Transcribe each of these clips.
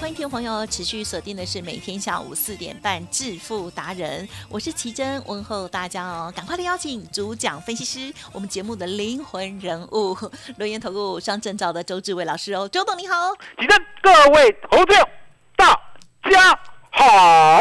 欢迎听众朋友持续锁定的是每天下午四点半《致富达人》，我是奇珍，问候大家哦！赶快的邀请主讲分析师，我们节目的灵魂人物，轮言投顾双证照的周志伟老师哦，周董你好，奇珍，各位投票大家好。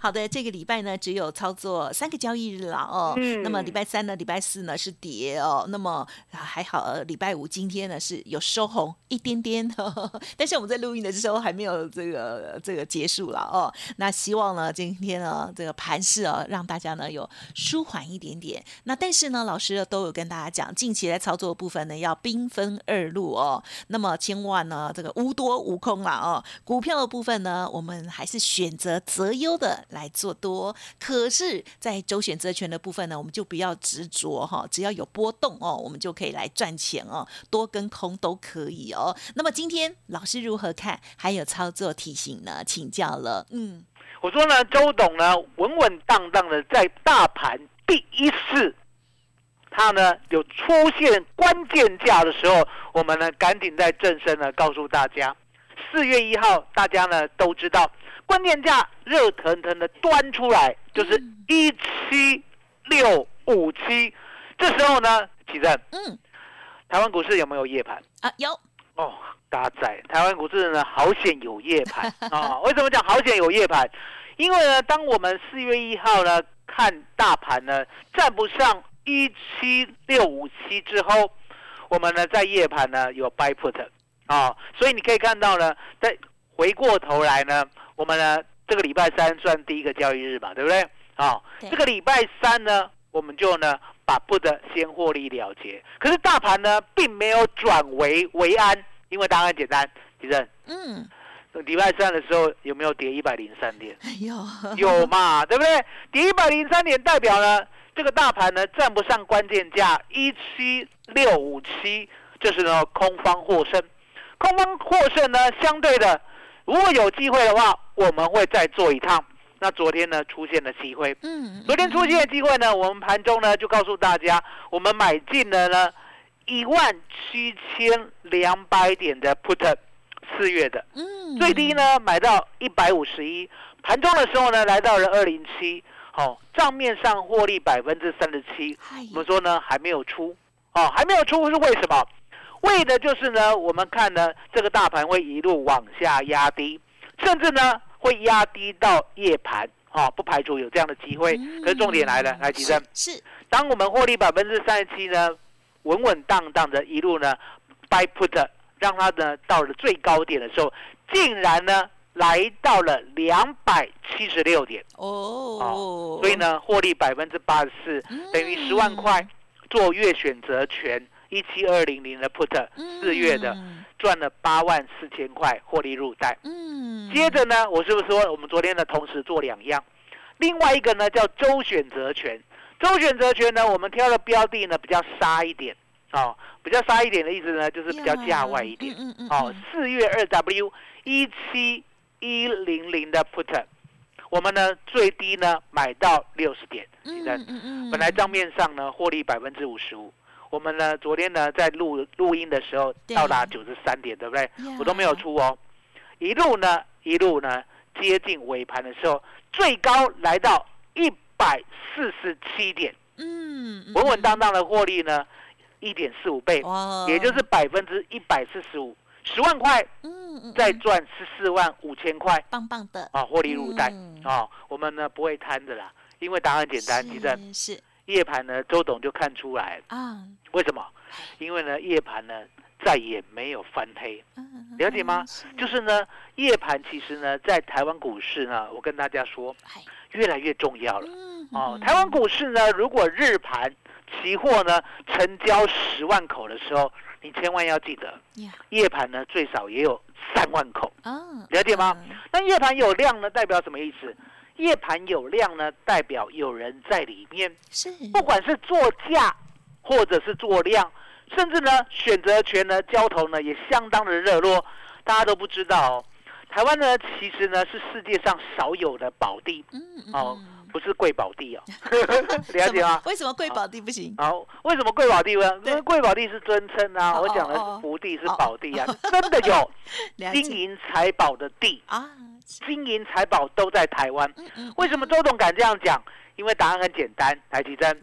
好的，这个礼拜呢只有操作三个交易日了哦。嗯。那么礼拜三呢、礼拜四呢是跌哦。那么还好，礼拜五今天呢是有收红一点点呵呵，但是我们在录音的时候还没有这个这个结束了哦。那希望呢今天呢这个盘势啊让大家呢有舒缓一点点。那但是呢老师都有跟大家讲，近期在操作部分呢要兵分二路哦。那么千万呢这个无多无空啦哦。股票的部分呢我们还是选择择优的。来做多，可是，在周选择权的部分呢，我们就不要执着哈，只要有波动哦，我们就可以来赚钱哦，多跟空都可以哦。那么今天老师如何看？还有操作提醒呢？请教了。嗯，我说呢，周董呢，稳稳当当的在大盘第一次，他呢有出现关键价的时候，我们呢赶紧在正身呢告诉大家，四月一号大家呢都知道。关键价热腾腾的端出来，就是一七六五七。这时候呢，奇正，嗯，台湾股市有没有夜盘啊？有哦，大仔，台湾股市呢好险有夜盘 啊！为什么讲好险有夜盘？因为呢，当我们四月一号呢看大盘呢站不上一七六五七之后，我们呢在夜盘呢有 buy put 啊，所以你可以看到呢，在回过头来呢。我们呢，这个礼拜三算第一个交易日嘛，对不对？好，这个礼拜三呢，我们就呢把不得先获利了结。可是大盘呢，并没有转为为安，因为答案简单，其正。嗯。礼拜三的时候有没有跌一百零三点？有。有嘛，对不对？跌一百零三点代表呢，这个大盘呢站不上关键价一七六五七，就是呢空方获胜。空方获胜呢，相对的。如果有机会的话，我们会再做一趟。那昨天呢出现了机会，嗯，昨天出现的机会呢，我们盘中呢就告诉大家，我们买进了呢一万七千两百点的 put，四月的，嗯，最低呢买到一百五十一，盘中的时候呢来到了二零七，好，账面上获利百分之三十七，我们说呢还没有出，哦，还没有出是为什么？为的就是呢，我们看呢，这个大盘会一路往下压低，甚至呢会压低到夜盘，哈，不排除有这样的机会。可是重点来了，来提升，是，当我们获利百分之三十七呢，稳稳当当的一路呢，buy put，让它呢到了最高点的时候，竟然呢来到了两百七十六点，哦，所以呢获利百分之八十四，等于十万块做月选择权。一七二零零的 put 四月的赚了八万四千块获利入袋。嗯，接着呢，我是不是说我们昨天的同时做两样？另外一个呢叫周选择权。周选择权呢，我们挑的标的呢比较杀一点，哦，比较杀一点的意思呢就是比较价外一点。哦，四月二 W 一七一零零的 put，我们呢最低呢买到六十点。嗯嗯嗯。本来账面上呢获利百分之五十五。我们呢，昨天呢，在录录音的时候到达九十三点，对不对？我都没有出哦，一路呢，一路呢，接近尾盘的时候，最高来到一百四十七点，嗯，稳稳当当的获利呢，一点四五倍，也就是百分之一百四十五，十万块，嗯，再赚十四万五千块，棒棒的。啊，获利入袋。啊，我们呢不会贪的啦，因为答案简单，其实是。夜盘呢，周董就看出来啊？为什么？因为呢，夜盘呢再也没有翻黑，了解吗？就是呢，夜盘其实呢，在台湾股市呢，我跟大家说，越来越重要了。哦，台湾股市呢，如果日盘期货呢成交十万口的时候，你千万要记得，夜盘呢最少也有三万口。了解吗？那夜盘有量呢，代表什么意思？夜盘有量呢，代表有人在里面。是，不管是做价，或者是做量，甚至呢选择权呢交投呢也相当的热络。大家都不知道，台湾呢其实呢是世界上少有的宝地。嗯哦，不是贵宝地哦。了解吗？为什么贵宝地不行？好，为什么贵宝地呢？因为贵宝地是尊称啊。我讲的是福地，是宝地啊，真的有 金银财宝的地啊。金银财宝都在台湾，为什么周董敢这样讲？因为答案很简单，台积珍。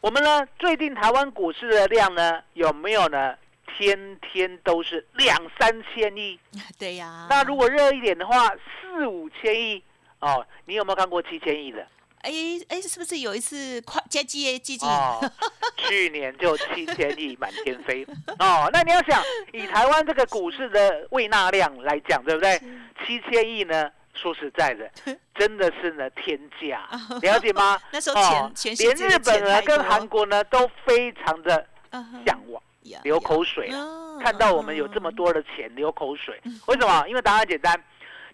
我们呢，最近台湾股市的量呢，有没有呢？天天都是两三千亿。对呀。那如果热一点的话，四五千亿哦。你有没有看过七千亿的？哎哎，是不是有一次快接接接近？去年就七千亿满天飞哦。那你要想，以台湾这个股市的未纳量来讲，对不对？七千亿呢？说实在的，真的是呢天价，了解吗？那时候钱全连日本呢跟韩国呢都非常的向往，流口水啊！看到我们有这么多的钱流口水，为什么？因为答案简单，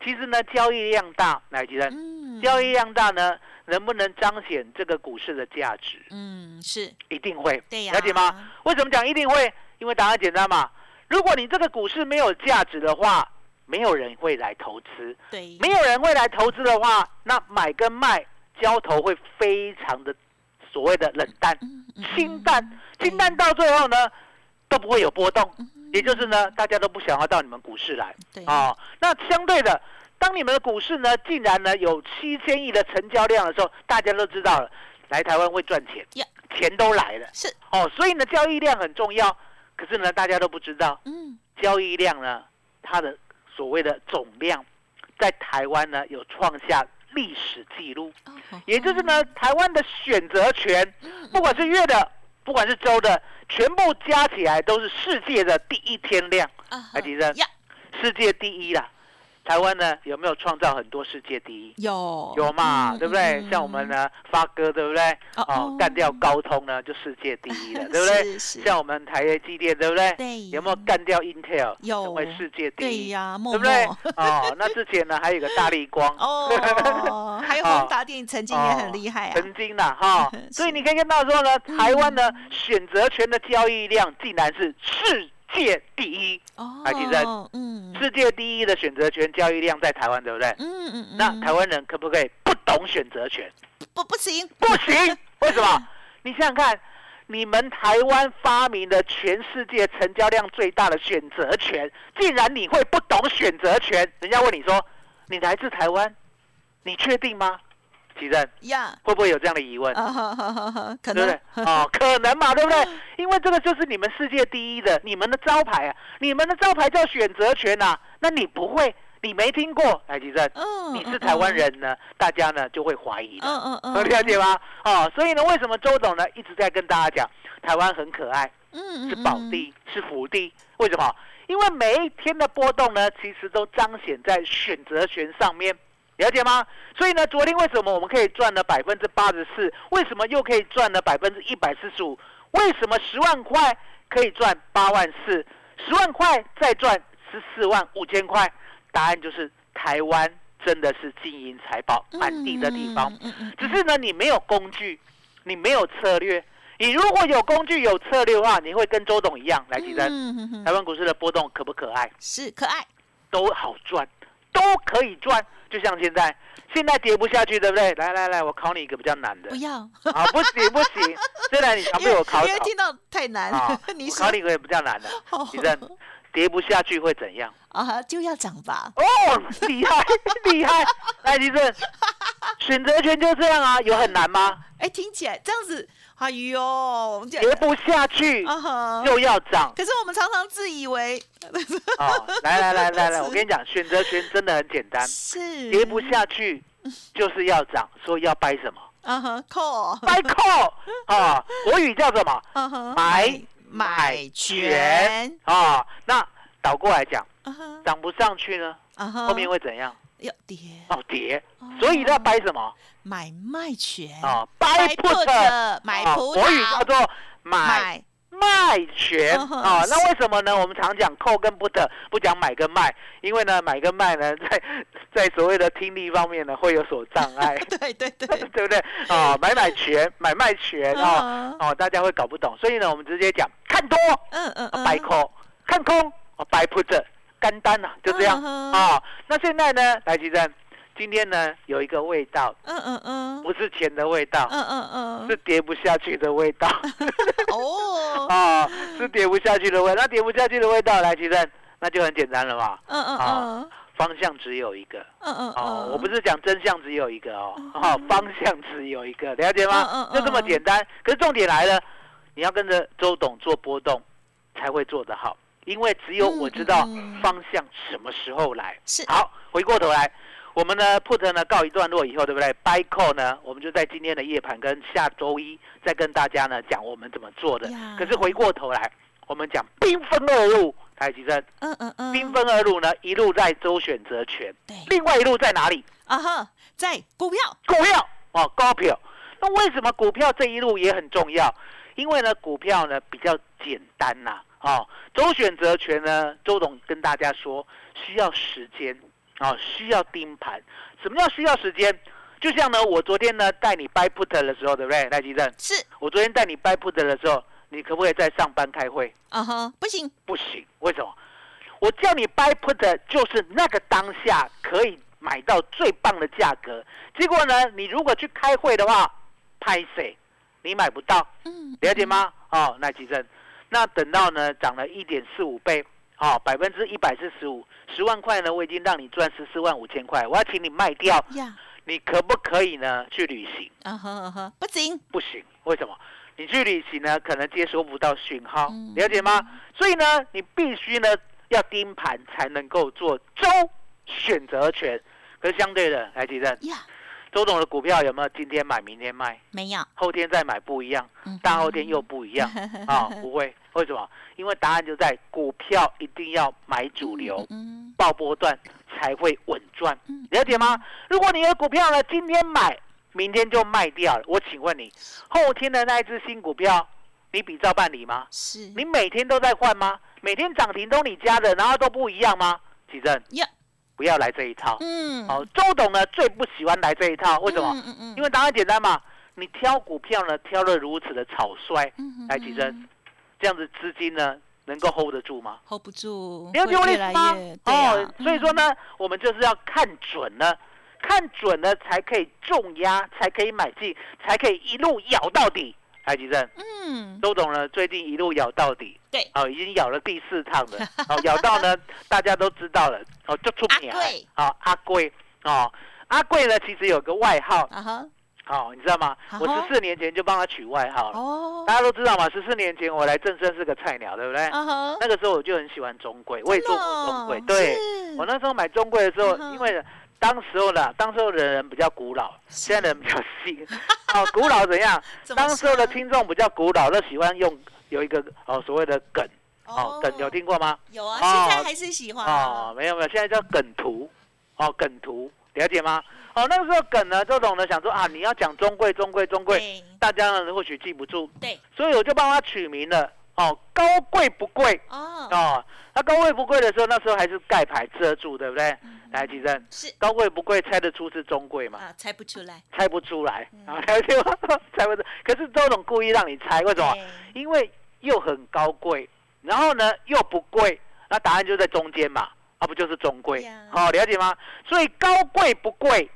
其实呢交易量大，来吉人，交易量大呢。能不能彰显这个股市的价值？嗯，是一定会，对呀，了解吗？为什么讲一定会？因为答案简单嘛。如果你这个股市没有价值的话，没有人会来投资。对，没有人会来投资的话，那买跟卖交投会非常的所谓的冷淡、清淡、清淡，到最后呢都不会有波动。也就是呢，大家都不想要到你们股市来。对啊，那相对的。当你们的股市呢，竟然呢有七千亿的成交量的时候，大家都知道了，来台湾会赚钱，钱都来了，是。哦，所以呢交易量很重要。可是呢，大家都不知道，嗯，交易量呢，它的所谓的总量，在台湾呢有创下历史记录，也就是呢，台湾的选择权，不管是月的，不管是周的，全部加起来都是世界的第一天量，海迪生，世界第一啦。台湾呢有没有创造很多世界第一？有有嘛，对不对？像我们呢发哥，对不对？哦，干掉高通呢就世界第一了，对不对？像我们台积机电，对不对？对。有没有干掉 Intel？有，成为世界第一呀，对不对？哦，那之前呢还有个大力光哦，还有 宏达电曾经也很厉害啊，曾经的哈。所以你可以看到说呢，台湾呢选择权的交易量竟然是世。界第一，海基珍，嗯，世界第一的选择权交易量在台湾，对不对？嗯嗯嗯。那台湾人可不可以不懂选择权？不，不行，不行。为什么？你想想看，你们台湾发明的全世界成交量最大的选择权，竟然你会不懂选择权？人家问你说，你来自台湾，你确定吗？奇正呀，会不会有这样的疑问？可能，哦，可能嘛，对不对？因为这个就是你们世界第一的，你们的招牌啊，你们的招牌叫选择权呐。那你不会，你没听过？哎，奇正，你是台湾人呢，大家呢就会怀疑的。嗯嗯嗯，了解吗？哦，所以呢，为什么周董呢一直在跟大家讲，台湾很可爱，嗯是宝地，是福地？为什么？因为每一天的波动呢，其实都彰显在选择权上面。了解吗？所以呢，昨天为什么我们可以赚了百分之八十四？为什么又可以赚了百分之一百四十五？为什么十万块可以赚八万四，十万块再赚十四万五千块。答案就是台湾真的是金银财宝满地的地方，只是呢你没有工具，你没有策略。你如果有工具有策略的话，你会跟周董一样来提升。台湾股市的波动可不可爱？是可爱，都好赚，都可以赚。就像现在，现在跌不下去，对不对？来来来，我考你一个比较难的。不要啊，不行不行，虽然你常被我考，因为听到太难。你考你一个比较难的，李正跌不下去会怎样？啊，就要涨吧。哦，厉害厉害，来李正，选择权就这样啊，有很难吗？哎，听起来这样子。哎呦，跌不下去又要涨。可是我们常常自以为，哦，来来来来来，我跟你讲，选择权真的很简单，是跌不下去就是要涨，所以要掰什么？啊哈，call，掰 call 啊，国语叫什么？买买权啊。那倒过来讲，涨不上去呢，后面会怎样？要跌哦，跌，所以要掰什么？买卖权。啊，buy put，买葡萄，国语叫做买卖权。啊。那为什么呢？我们常讲 call 跟 put，不讲买跟卖，因为呢，买跟卖呢，在在所谓的听力方面呢，会有所障碍。对 对对，对不对？啊，买买权，买卖权啊，哦，大家会搞不懂，所以呢，我们直接讲看多，嗯嗯嗯，buy call，看空，buy put，干单呐，就这样。啊。那现在呢，来吉正。今天呢，有一个味道，嗯嗯嗯，不是钱的味道，嗯嗯嗯，是跌不下去的味道，哦，啊，是跌不下去的味，那跌不下去的味道，来，其实那就很简单了嘛，嗯嗯嗯，方向只有一个，嗯嗯哦，我不是讲真相只有一个哦，哦，方向只有一个，了解吗？嗯嗯，就这么简单。可是重点来了，你要跟着周董做波动，才会做得好，因为只有我知道方向什么时候来。是，好，回过头来。我们呢，put 呢告一段落以后，对不对？buy call 呢，我们就在今天的夜盘跟下周一再跟大家呢讲我们怎么做的。可是回过头来，我们讲兵分二路，台积电，嗯嗯嗯，兵分二路呢，一路在周选择权，对，另外一路在哪里？啊哈，在股票，股票哦，高票。那为什么股票这一路也很重要？因为呢，股票呢比较简单呐，哦，周选择权呢，周董跟大家说需要时间。啊，需要盯盘。什么叫需要时间？就像呢，我昨天呢带你 buy put 的时候，对不对？赖吉正，是我昨天带你 buy put 的时候，你可不可以在上班开会？啊哈，不行，不行。为什么？我叫你 buy put 就是那个当下可以买到最棒的价格。结果呢，你如果去开会的话，拍谁？你买不到。嗯，了解吗？哦，赖吉正，那等到呢涨了一点四五倍。好，百分之一百四十五，十万块呢，我已经让你赚十四万五千块，我要请你卖掉，你可不可以呢？去旅行？啊哈哈，不行，不行，为什么？你去旅行呢，可能接收不到讯号，了解吗？所以呢，你必须呢要盯盘才能够做周选择权，可是相对的，来提正。周董的股票有没有今天买明天卖？没有，后天再买不一样，大后天又不一样 啊？不会，为什么？因为答案就在股票一定要买主流，爆波段才会稳赚，了解吗？如果你的股票呢今天买，明天就卖掉了，我请问你，后天的那一只新股票，你比照办理吗？是你每天都在换吗？每天涨停都你家的，然后都不一样吗？启正。不要来这一套。嗯，好，周董呢最不喜欢来这一套，为什么？嗯嗯因为答案简单嘛，你挑股票呢挑的如此的草率，来提升，这样子资金呢能够 hold 得住吗？hold 不住，了解我意思吗？哦，所以说呢，我们就是要看准了，看准了才可以重压，才可以买进，才可以一路咬到底。海吉正，嗯，周董呢，最近一路咬到底，对，哦，已经咬了第四趟了，哦，咬到呢，大家都知道了，哦，就出名，哦，阿贵，哦，阿贵呢，其实有个外号，啊哈，哦，你知道吗？我十四年前就帮他取外号了，哦，大家都知道嘛，十四年前我来正生是个菜鸟，对不对？啊那个时候我就很喜欢中贵，我也做过中贵，对，我那时候买中贵的时候，因为。当时候呢，当时候的人比较古老，现在人比较新。哦，古老怎样？当时候的听众比较古老，都喜欢用有一个哦所谓的梗，哦梗有听过吗？有啊，现在还是喜欢。哦，没有没有，现在叫梗图，哦梗图，了解吗？哦，那个时候梗呢，周董呢想说啊，你要讲中贵中贵中贵，大家呢或许记不住，对，所以我就帮他取名了哦，高贵不贵哦，哦，它高贵不贵的时候，那时候还是盖牌遮住，对不对？来，吉正，是高贵不贵，猜得出是中贵吗？啊，猜不出来，猜不出来啊，了解吗？猜不出。可是周董故意让你猜，为什么？因为又很高贵，然后呢又不贵，那答案就在中间嘛，啊，不就是中贵呀？好、了解吗？所以高贵不贵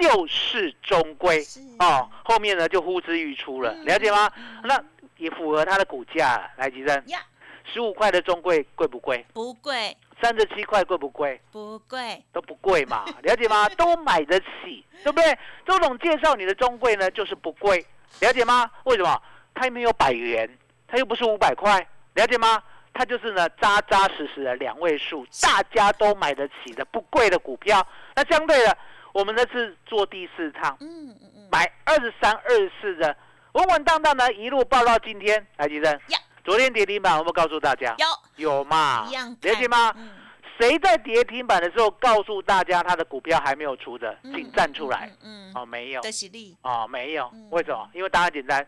就是中贵是哦，后面呢就呼之欲出了，嗯了解吗？嗯那也符合它的股价，来吉正，呀，十五块的中贵贵不贵？不贵三十七块贵不贵？不贵，都不贵嘛，了解吗？都买得起，对不对？周董介绍你的中贵呢，就是不贵，了解吗？为什么？它没有百元，它又不是五百块，了解吗？它就是呢扎扎实实的两位数，大家都买得起的不贵的股票。那相对的，我们呢是做第四趟，嗯嗯嗯，买二十三、二十四的，稳稳当当的一路报到今天。来，吉生，昨天跌停板，我们告诉大家？有。有嘛，了解吗？嗯。谁在跌停板的时候告诉大家他的股票还没有出的，嗯请站出来。，嗯，嗯哦，没有。的实力哦，没有。嗯，为什么？因为答案简单，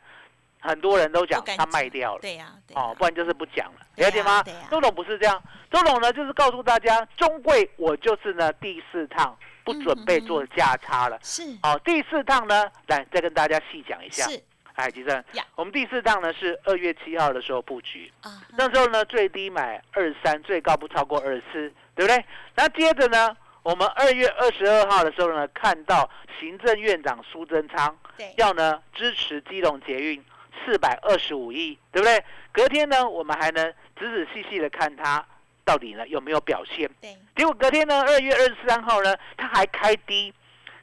很多人都讲他卖掉了，对呀，哦，不然就是不讲了，了解吗？周董不是这样，周董呢就是告诉大家，中贵我就是呢第四趟不准备做价差了。是。哦，第四趟呢，来再跟大家细讲一下。是哎，吉生呀，我们第四趟呢是二月七号的时候布局，啊，那时候呢，最低买二三，最高不超过二四，对不对？那接着呢，我们二月二十二号的时候呢，看到行政院长苏贞昌对，要呢支持基隆捷运四百二十五亿，对不对？隔天呢，我们还能仔仔细细的看他到底呢有没有表现。对，结果隔天呢，二月二十三号呢，他还开低，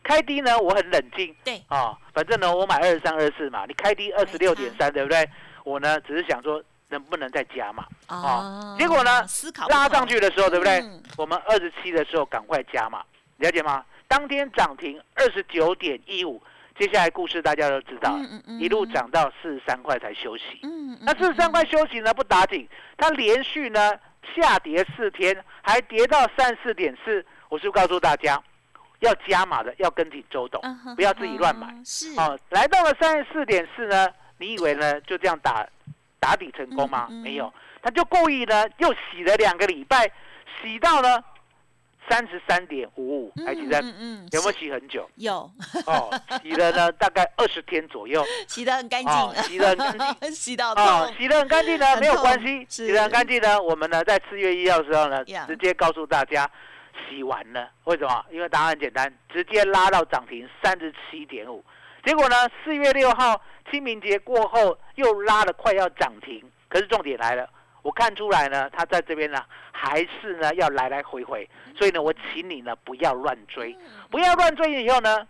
开低呢，我很冷静对，啊、反正呢，我买二十三、二十四嘛，你开低二十六点三，对不对？我呢只是想说能不能再加嘛。哦结果呢思考拉上去的时候，对不对？嗯我们二十七的时候赶快加嘛，了解吗？当天涨停二十九点一五，接下来故事大家都知道了，嗯嗯嗯一路涨到四十三块才休息。嗯，嗯那四十三块休息呢不打紧，它连续呢下跌四天，还跌到三十四点四。我是不是告诉大家，要加码的要跟紧周董，不要自己乱买。嗯是。哦，来到了三十四点四呢，你以为呢就这样打打底成功吗？没有，他就故意呢又洗了两个礼拜，洗到呢三十三点五五，还记得、嗯嗯有没有洗很久？有。哦，洗了呢 大概二十天左右，洗得很干哦净，洗得很干净，洗到哦，洗得很干净呢，没有关痛系，洗得很干净呢，我们呢在四月一号的时候呢，直接告诉大家洗完了，为什么？因为答案很简单，直接拉到涨停三十七点五。结果呢，四月六号清明节过后又拉了快要涨停，可是重点来了，我看出来呢，他在这边呢还是呢要来来回回，所以呢，我请你呢不要乱追，不要乱追以后呢，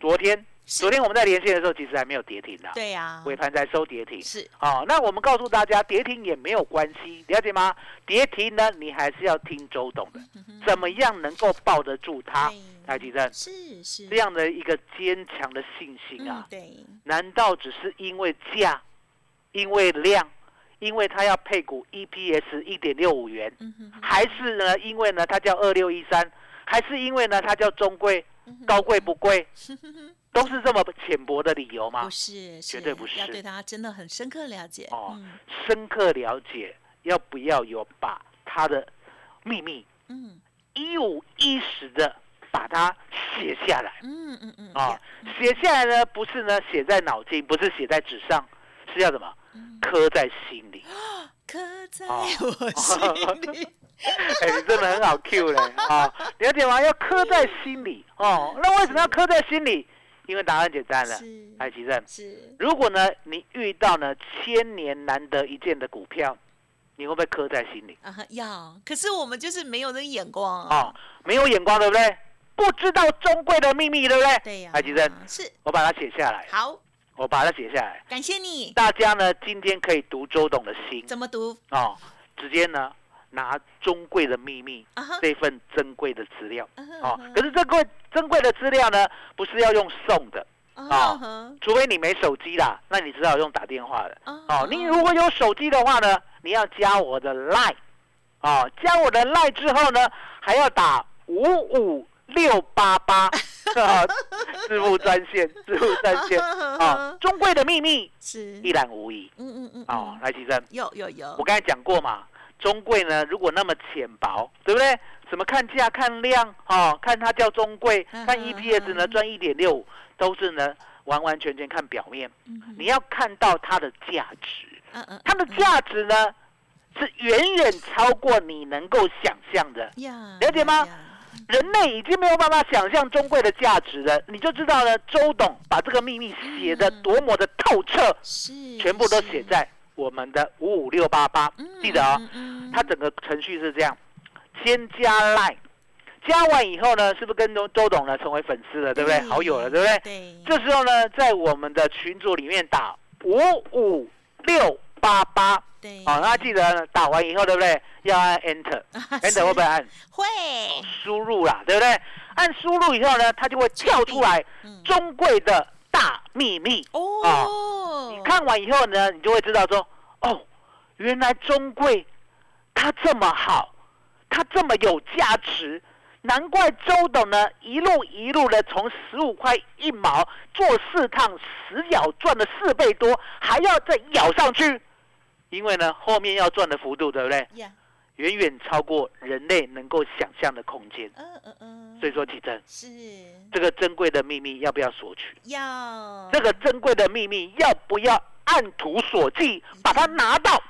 昨天是昨天我们在连线的时候，其实还没有跌停的，对呀，尾盘才收跌停。是。哦，那我们告诉大家，跌停也没有关系，了解吗？跌停呢，你还是要听周董的，怎么样能够抱得住它？嗯对。台积电？是是。这样的一个坚强的信心嗯啊，对，难道只是因为价、因为量、因为它要配股 EPS 一点六五元，还是呢因为呢它叫二六一三，还是因为呢它叫中贵、嗯高贵不贵，都是这么浅薄的理由吗不？是，绝对不是要对他真的很深刻了解哦嗯深刻了解，要不要有把他的秘密嗯一五一十的把它写下来嗯嗯嗯啊呀？写下来呢，不是呢写在脑筋，不是写在纸上，是要什么？嗯刻在心里。刻在哦我心里，哎，你真的很好 Q 嘞啊！了解吗？要刻在心里哦。那为什么要刻在心里？因为答案简单了。是哎，其正，是如果呢你遇到呢千年难得一见的股票，你会不会刻在心里？啊要，可是我们就是没有那个眼光哦，没有眼光，对不对？不知道中贵的秘密，对不对？对呀，海吉生，是我把它写下来，好，我把它写下来。感谢你，大家呢今天可以读周董的心怎么读哦，直接呢拿中贵的秘密？这份珍贵的资料。哦可是这贵珍贵的资料呢，不是要用送的，啊哦哈。除非你没手机啦，那你只好用打电话的。啊哦，你如果有手机的话呢，你要加我的 line，哦，加我的 line 之后呢，还要打五五六八八，支付专线，支付专线。啊，中贵的秘密是。一览无遗。嗯嗯嗯，哦，来提升。有有有，我刚才讲过嘛，中贵呢，如果那么浅薄，对不对？什么看价看量，哦，看它叫中贵，看 EPS 呢赚一点六五，都是呢完完全全看表面。你要看到它的价值，它的价值呢是远远超过你能够想象的。呀，了解吗？人类已经没有办法想象中贵的价值了，你就知道了。周董把这个秘密写的多么的透彻，是，全部都写在我们的五五六八八，记得哦。嗯，它整个程序是这样：先加 line，加完以后呢，是不是跟周周董呢成为粉丝了，对不对？好友了，对不对？对，这时候呢，在我们的群组里面打五五六八八，对，好，那记得打完以后，对不对？要按 enter，enter 会 不会按？会，输入啦，对不对？按输入以后呢，它就会跳出来嗯中贵的大秘密。哦，你看完以后呢，你就会知道说，哦，原来中贵它这么好，它这么有价值，难怪周董呢一路一路的从十五块一毛做四趟死咬赚了四倍多，还要再咬上去，因为呢后面要赚的幅度，对不对？呀，远远超过人类能够想象的空间。嗯嗯嗯，所以说，启真，是这个珍贵的秘密要不要索取？要这个珍贵的秘密要不要按图索骥把它拿到？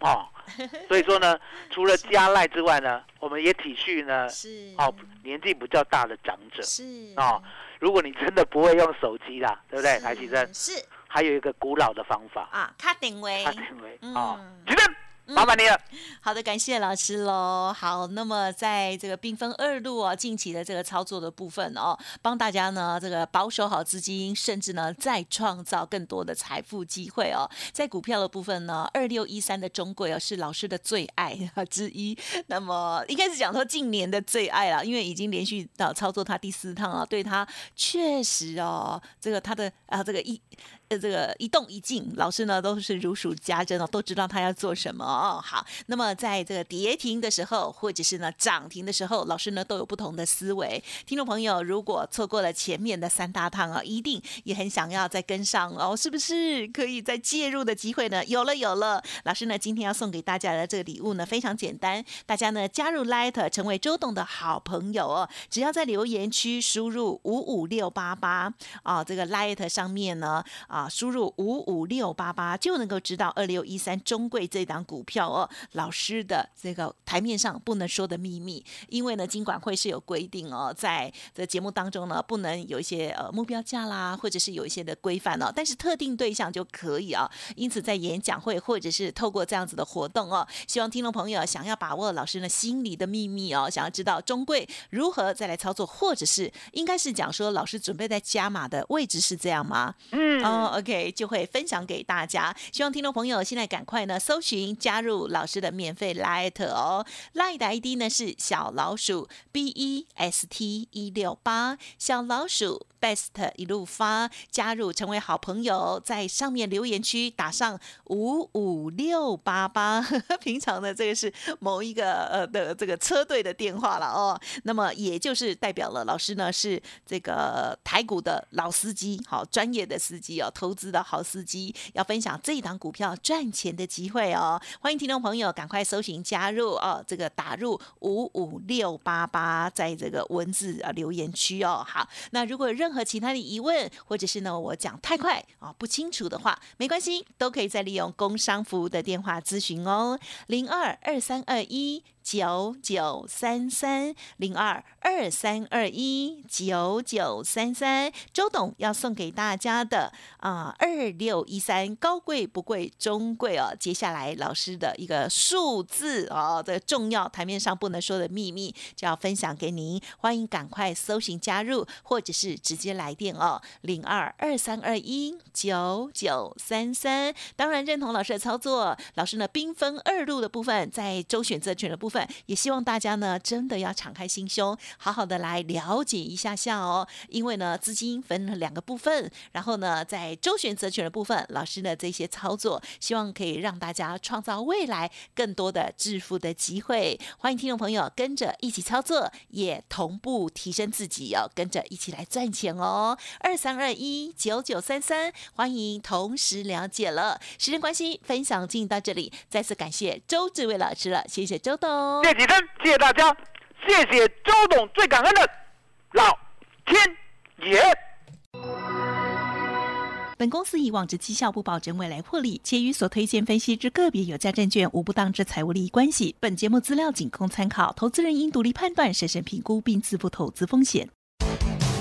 哦，所以说呢，除了加赖之外呢，我们也体恤呢，是。哦，年纪比较大的长者。是。哦。如果你真的不会用手机啦，对不对？台启生是。还有一个古老的方法，啊，卡定位卡定位哦。嗯，启真，麻烦你了。好的，感谢老师喽。好，那么在这个缤纷二路哦，近期的这个操作的部分哦，帮大家呢这个保守好资金，甚至呢再创造更多的财富机会哦。在股票的部分呢，二六一三的中贵哦是老师的最爱之一。那么应该是讲说近年的最爱了，因为已经连续到操作它第四趟了，对它确实哦，这个它的啊这个一这个一动一静，老师呢都是如数家珍哦，都知道他要做什么哦。好，那么在这个跌停的时候，或者是呢涨停的时候，老师呢都有不同的思维。听众朋友，如果错过了前面的三大趟啊，一定也很想要再跟上哦，是不是可以再介入的机会呢？有了，有了。老师呢今天要送给大家的这个礼物呢非常简单，大家呢加入 Light 成为周董的好朋友哦，只要在留言区输入五五六八八啊，这个 Light 上面呢输入五五六八八就能够知道二六一三中贵这档股票哦，老师的这个台面上不能说的秘密，因为呢金管会是有规定哦，在这节目当中呢不能有一些呃目标价啦，或者是有一些的规范哦，但是特定对象就可以啊，因此在演讲会或者是透过这样子的活动哦，希望听众朋友想要把握老师呢心里的秘密哦，想要知道中贵如何再来操作，或者是应该是讲说老师准备在加码的位置是这样吗？嗯，哦，OK，就会分享给大家。希望听众朋友现在赶快呢搜寻加入老师的免费 Light 哦，Light 的 ID 呢是小老鼠 B E S T 一六八，小老鼠 Best 一路发，加入成为好朋友，在上面留言区打上五五六八八，平常的这个是某一个呃的这个车队的电话了哦，那么也就是代表了老师呢是这个台股的老司机，好专业的司机哦，投资的好司机，要分享这一档股票赚钱的机会哦。欢迎听众朋友赶快搜寻加入哦，这个打入五五六八八，在这个文字啊留言区哦。好，那如果有和其他的疑问，或者是呢我讲太快啊不清楚的话，没关系，都可以再利用工商服务的电话咨询哦，零二二三二一。九九三三零二二三二一九九三三，周董要送给大家的啊二六一三高贵不贵中贵哦。接下来老师的一个数字哦的重要台面上不能说的秘密，就要分享给您，欢迎赶快搜寻加入，或者是直接来电哦零二二三二一九九三三。当然认同老师的操作，老师呢兵分二路的部分，在周选择权的部分。分，也希望大家呢真的要敞开心胸，好好的来了解一下下哦。因为呢，资金分了两个部分，然后呢，在周选择权的部分，老师的这些操作，希望可以让大家创造未来更多的致富的机会。欢迎听众朋友跟着一起操作，也同步提升自己哦，跟着一起来赚钱哦。二三二一九九三三，欢迎同时了解了。时间关系，分享进行到这里，再次感谢周志伟老师了，谢谢周董，谢启生，谢谢大家，谢谢周董，最感恩的老天爷。本公司以往之绩效不保证未来获利，且与所推荐分析之个别有价证券无不当之财务利益关系。本节目资料仅供参考，投资人应独立判断、审慎评估并自负投资风险。